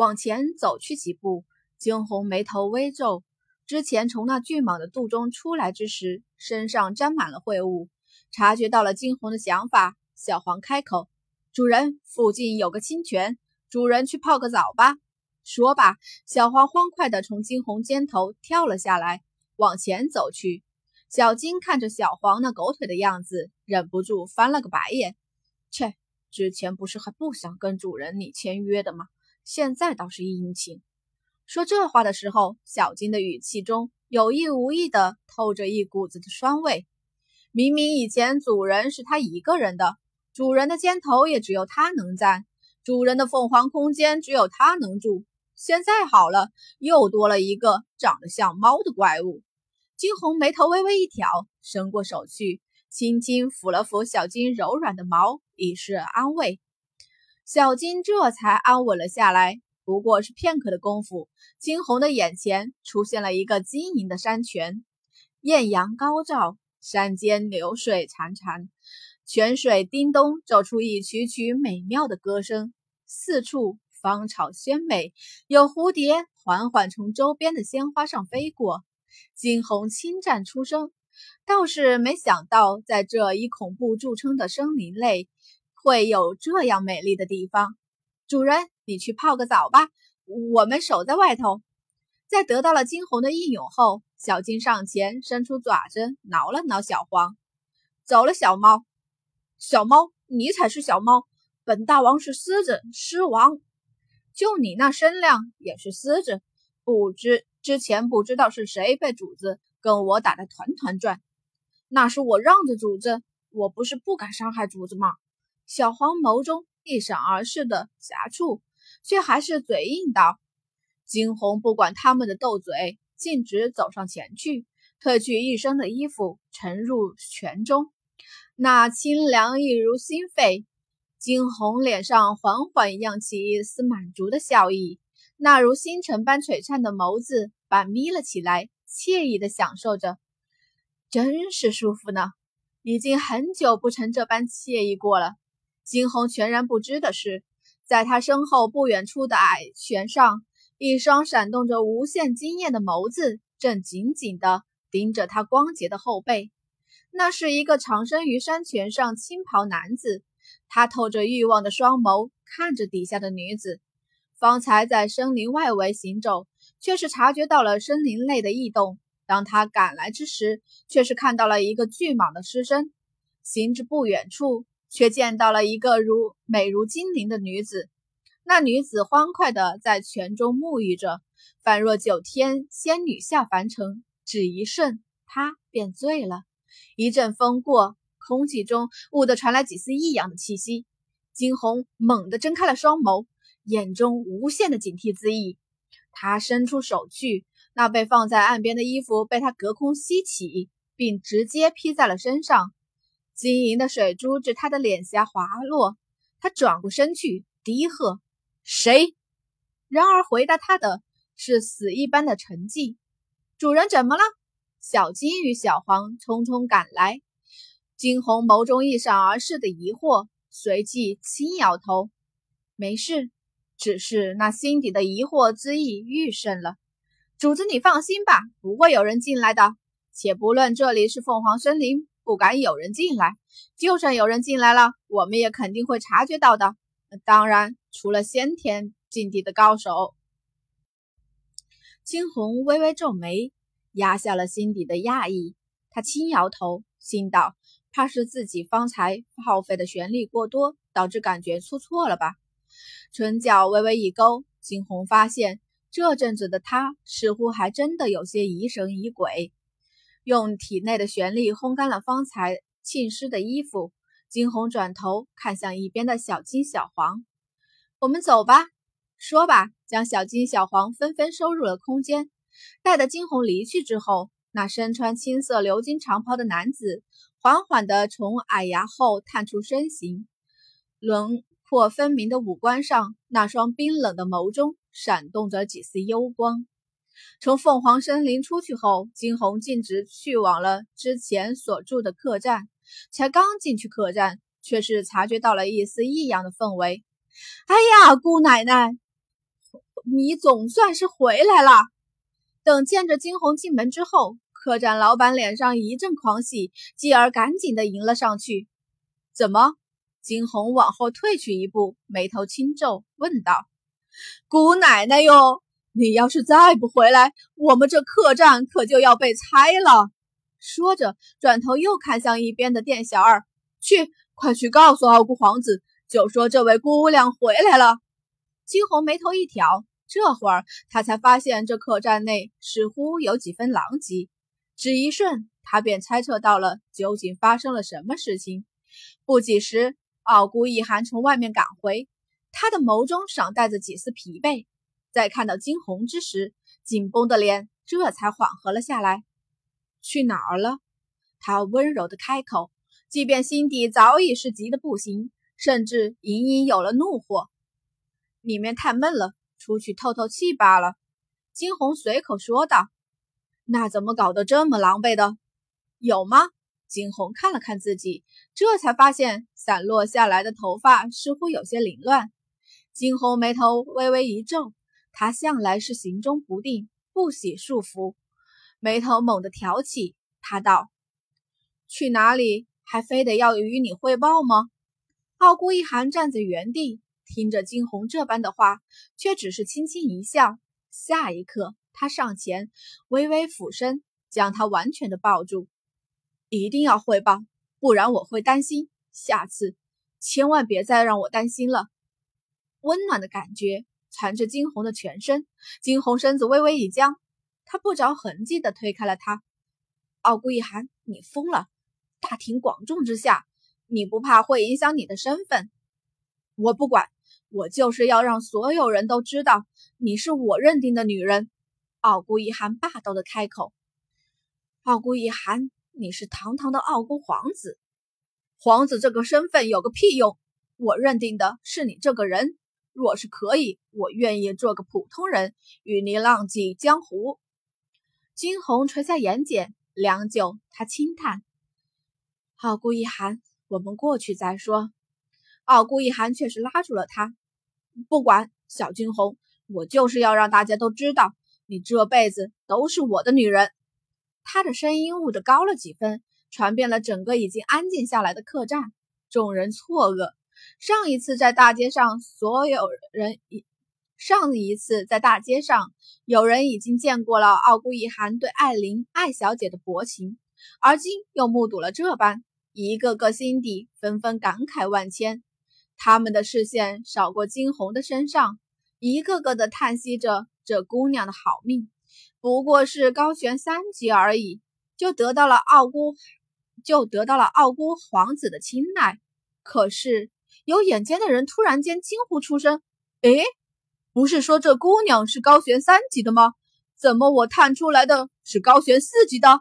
往前走去几步，惊鸿眉头微皱。之前从那巨蟒的肚中出来之时，身上沾满了秽物，察觉到了惊鸿的想法。小黄开口：“主人，附近有个清泉，主人去泡个澡吧。”说罢，小黄欢快地从惊鸿肩头跳了下来，往前走去。小金看着小黄那狗腿的样子，忍不住翻了个白眼：“切，之前不是还不想跟主人你签约的吗？现在倒是殷勤。”说这话的时候，小金的语气中有意无意的透着一股子的酸味。明明以前主人是他一个人的，主人的肩头也只有他能站，主人的凤凰空间只有他能住。现在好了，又多了一个长得像猫的怪物。金红眉头微微一挑，伸过手去，轻轻抚了抚小金柔软的毛，以示安慰。小金这才安稳了下来。不过是片刻的功夫，惊鸿的眼前出现了一个晶莹的山泉，艳阳高照，山间流水潺潺，泉水叮咚奏出一曲曲美妙的歌声，四处芳草鲜美，有蝴蝶缓缓从周边的鲜花上飞过。惊鸿轻战出声，倒是没想到，在这以恐怖著称的森林内，会有这样美丽的地方。主人，你去泡个澡吧，我们守在外头。在得到了金红的应允后，小金上前伸出爪子挠了挠小黄。走了，小猫。小猫，你才是小猫。本大王是狮子，狮王。就你那身量，也是狮子。不知之前不知道是谁被主子跟我打得团团转。那是我让着主子，我不是不敢伤害主子吗？小黄眸中。一闪而逝的狭处，却还是嘴硬道：“惊鸿不管他们的斗嘴，径直走上前去，褪去一身的衣服，沉入泉中。那清凉一如心肺。惊鸿脸上缓缓漾起一丝满足的笑意，那如星辰般璀璨的眸子半眯了起来，惬意的享受着，真是舒服呢。已经很久不曾这般惬意过了。”惊鸿全然不知的是，在他身后不远处的矮泉上，一双闪动着无限惊艳的眸子正紧紧地盯着他光洁的后背。那是一个长身于山泉上青袍男子，他透着欲望的双眸看着底下的女子。方才在森林外围行走，却是察觉到了森林内的异动。当他赶来之时，却是看到了一个巨蟒的尸身。行至不远处。却见到了一个如美如精灵的女子，那女子欢快地在泉中沐浴着，仿若九天仙女下凡尘。只一瞬，她便醉了。一阵风过，空气中兀地传来几丝异样的气息。惊鸿猛地睁开了双眸，眼中无限的警惕之意。他伸出手去，那被放在岸边的衣服被他隔空吸起，并直接披在了身上。晶莹的水珠至他的脸颊滑落，他转过身去，低喝：“谁？”然而回答他的是死一般的沉寂。主人怎么了？小金与小黄匆匆赶来。惊鸿眸中一闪而逝的疑惑，随即轻摇头：“没事，只是那心底的疑惑之意愈甚了。”主子，你放心吧，不会有人进来的。且不论这里是凤凰森林。不敢有人进来，就算有人进来了，我们也肯定会察觉到的。当然，除了先天境地的高手。惊鸿微微皱眉，压下了心底的讶异。他轻摇头，心道：怕是自己方才耗费的玄力过多，导致感觉出错了吧？唇角微微一勾，惊鸿发现这阵子的他似乎还真的有些疑神疑鬼。用体内的玄力烘干了方才浸湿的衣服，惊鸿转头看向一边的小金、小黄：“我们走吧。”说罢，将小金、小黄纷纷收入了空间。待得惊鸿离去之后，那身穿青色鎏金长袍的男子缓缓地从矮崖后探出身形，轮廓分明的五官上，那双冰冷的眸中闪动着几丝幽光。从凤凰森林出去后，惊鸿径直去往了之前所住的客栈。才刚进去客栈，却是察觉到了一丝异样的氛围。哎呀，姑奶奶！你总算是回来了。等见着惊鸿进门之后，客栈老板脸上一阵狂喜，继而赶紧的迎了上去。怎么？惊鸿往后退去一步，眉头轻皱，问道：“姑奶奶哟，你要是再不回来，我们这客栈可就要被拆了。”说着，转头又看向一边的店小二：“去，快去告诉傲孤皇子，就说这位姑娘回来了。”惊鸿眉头一挑，这会儿他才发现这客栈内似乎有几分狼藉。只一瞬，他便猜测到了究竟发生了什么事情。不几时。傲孤一寒从外面赶回，他的眸中尚带着几丝疲惫。在看到惊鸿之时，紧绷的脸这才缓和了下来。去哪儿了？他温柔的开口，即便心底早已是急得不行，甚至隐隐有了怒火。里面太闷了，出去透透气罢了。惊鸿随口说道。那怎么搞得这么狼狈的？有吗？惊鸿看了看自己，这才发现散落下来的头发似乎有些凌乱。惊鸿眉头微微一皱，他向来是行踪不定，不喜束缚，眉头猛地挑起。他道：“去哪里？还非得要与你汇报吗？”傲孤一寒站在原地，听着惊鸿这般的话，却只是轻轻一笑。下一刻，他上前，微微俯身，将他完全的抱住。一定要汇报，不然我会担心。下次千万别再让我担心了。温暖的感觉缠着惊鸿的全身，惊鸿身子微微一僵，他不着痕迹地推开了他。傲孤一寒，你疯了！大庭广众之下，你不怕会影响你的身份？我不管，我就是要让所有人都知道你是我认定的女人。傲孤一寒霸道的开口。傲孤一寒。你是堂堂的傲孤皇子，皇子这个身份有个屁用！我认定的是你这个人。若是可以，我愿意做个普通人，与你浪迹江湖。惊鸿垂下眼睑，良久，他轻叹：“傲孤一寒，我们过去再说。”傲孤一寒却是拉住了他：“不管，小惊鸿，我就是要让大家都知道，你这辈子都是我的女人。”他的声音悟得高了几分，传遍了整个已经安静下来的客栈。众人错愕。上一次在大街上，所有人已上一次在大街上，有人已经见过了傲孤一寒对艾琳艾小姐的薄情，而今又目睹了这般，一个个心底纷纷感慨万千。他们的视线扫过惊鸿的身上，一个个的叹息着这姑娘的好命。不过是高悬三级而已，就得到了傲孤，就得到了傲孤皇子的青睐。可是有眼尖的人突然间惊呼出声：“诶，不是说这姑娘是高悬三级的吗？怎么我探出来的是高悬四级的？”